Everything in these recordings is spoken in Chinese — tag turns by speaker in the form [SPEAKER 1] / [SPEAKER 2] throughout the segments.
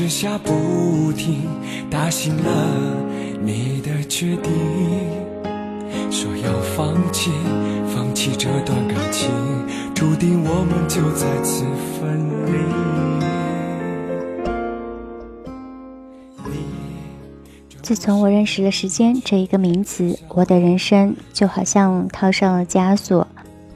[SPEAKER 1] 雨下不停，打醒了你的决定，说要放弃，放弃这段感情，注定我们就再次分离。
[SPEAKER 2] 自从我认识了“时间”这一个名词，我的人生就好像套上了枷锁。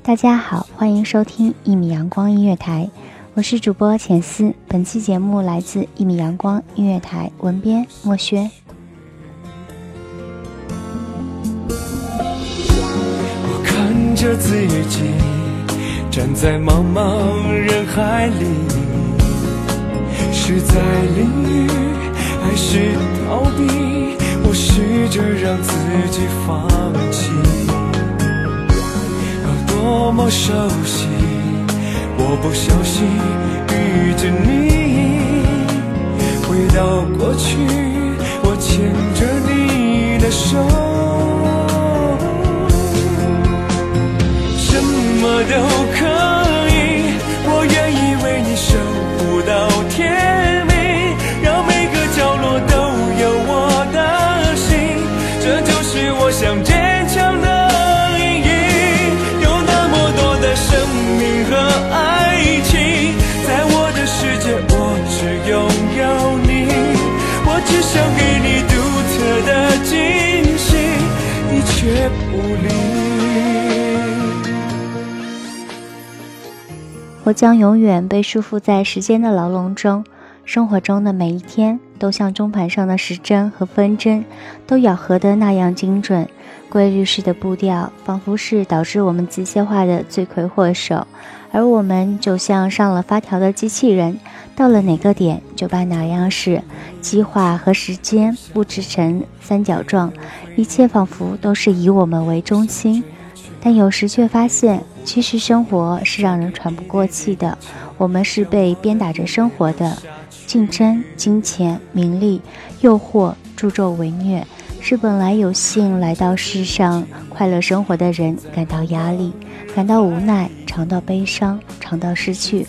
[SPEAKER 2] 大家好，欢迎收听一米阳光音乐台，我是主播浅思。本期节目来自一米阳光音乐台，文编莫轩。
[SPEAKER 1] 我看着自己站在茫茫人海里，是在淋雨还是逃避？我试着让自己放弃，有多么熟悉，我不小心遇见你，回到过去，我牵着你的手。
[SPEAKER 2] 将永远被束缚在时间的牢笼中，生活中的每一天都像钟盘上的时针和分针，都咬合得那样精准。规律式的步调，仿佛是导致我们机械化的罪魁祸首，而我们就像上了发条的机器人，到了哪个点就办哪样事，计划和时间布置成三角状，一切仿佛都是以我们为中心。但有时却发现，其实生活是让人喘不过气的。我们是被鞭打着生活的，竞争、金钱、名利、诱惑、助纣为虐，是本来有幸来到世上快乐生活的人感到压力，感到无奈，尝到悲伤，尝到失去。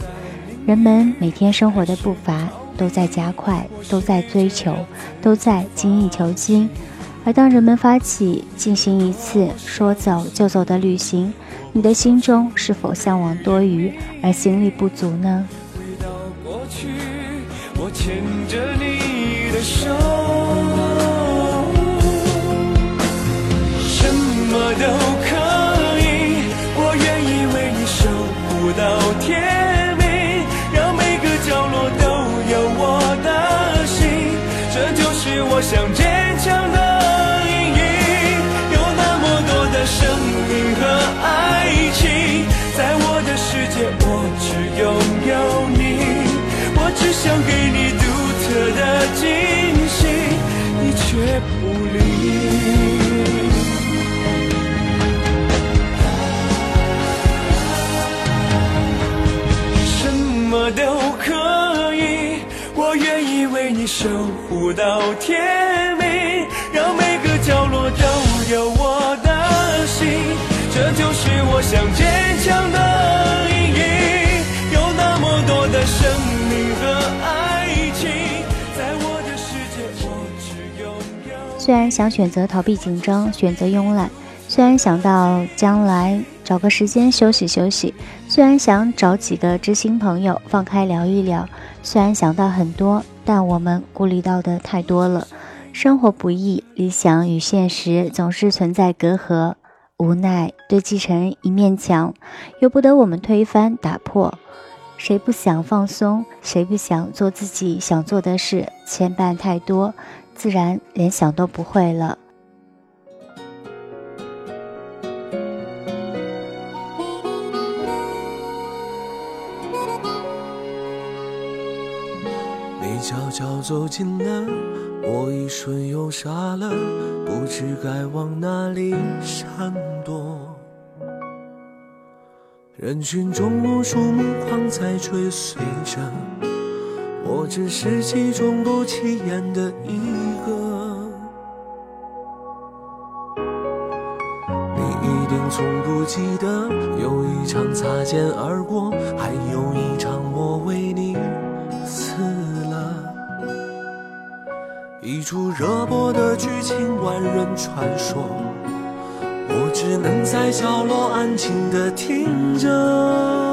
[SPEAKER 2] 人们每天生活的步伐都在加快，都在追求，都在精益求精。而当人们发起进行一次说走就走的旅行，你的心中是否向往多余而心力不足呢？
[SPEAKER 1] 回到过去，我牵着你的手，什么都可以，我愿意为你守护到天明，让每个角落都有我的心，这就是我想无力，什么都可以，我愿意为你
[SPEAKER 3] 守护到天明，让每个角落都有我的心，这就是我想坚强的。
[SPEAKER 2] 虽然想选择逃避紧张，选择慵懒，虽然想到将来找个时间休息休息，虽然想找几个知心朋友放开聊一聊，虽然想到很多，但我们顾虑到的太多了。生活不易，理想与现实总是存在隔阂，无奈堆积成一面墙，由不得我们推翻打破。谁不想放松？谁不想做自己想做的事？牵绊太多，自然连想都不会了。
[SPEAKER 3] 你悄悄走近了，我一瞬又傻了，不知该往哪里闪躲。人群中无数目光在追随着，我只是其中不起眼的一个。你一定从不记得，有一场擦肩而过，还有一场我为你死了。一出热播的剧情，万人传说，我只能在角落安静的听着。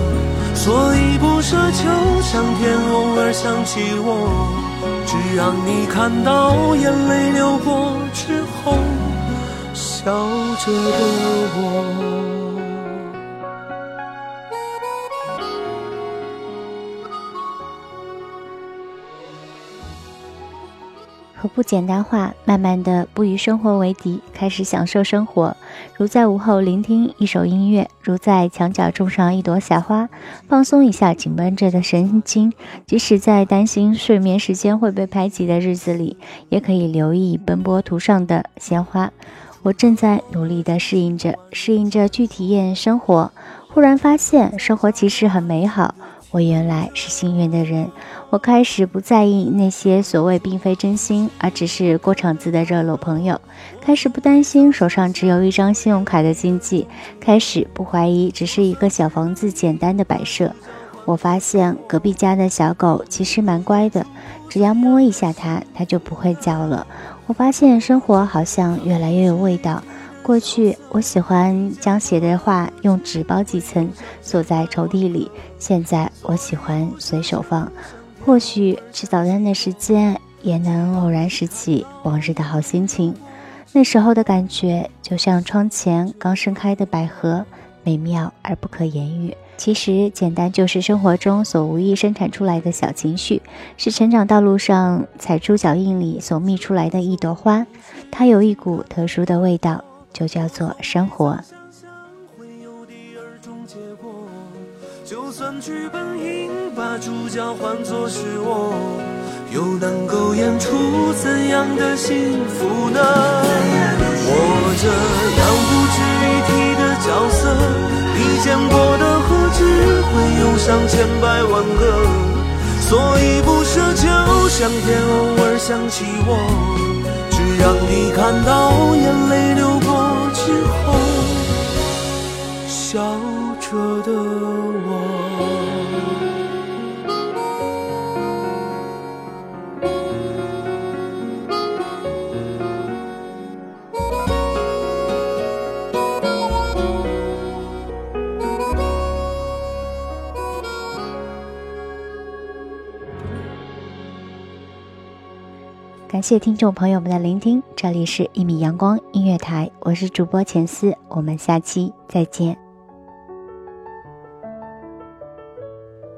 [SPEAKER 3] 所以不奢求上天偶尔想起我，只让你看到眼泪流过之后，笑着的我。
[SPEAKER 2] 可不简单化？慢慢的不与生活为敌，开始享受生活。如在午后聆听一首音乐，如在墙角种上一朵小花，放松一下紧绷着的神经。即使在担心睡眠时间会被排挤的日子里，也可以留意奔波途上的鲜花。我正在努力的适应着，适应着去体验生活。忽然发现，生活其实很美好。我原来是幸运的人，我开始不在意那些所谓并非真心，而只是过场子的热络朋友，开始不担心手上只有一张信用卡的经济，开始不怀疑只是一个小房子简单的摆设。我发现隔壁家的小狗其实蛮乖的，只要摸一下它，它就不会叫了。我发现生活好像越来越有味道。过去我喜欢将写的话用纸包几层，锁在抽屉里。现在我喜欢随手放。或许吃早餐的时间也能偶然拾起往日的好心情。那时候的感觉就像窗前刚盛开的百合，美妙而不可言喻。其实简单就是生活中所无意生产出来的小情绪，是成长道路上踩出脚印里所觅出来的一朵花。它有一股特殊的味道。就叫做生活。
[SPEAKER 3] 就算剧本应把主角换作是我，又能够演出怎样的幸福呢？我这样不值一提的角色，你见过的何止会有上千百万个，所以不奢求上天偶尔想起我。只让你看到眼泪笑着的我。
[SPEAKER 2] 感谢听众朋友们的聆听，这里是《一米阳光音乐台》，我是主播钱思，我们下期再见。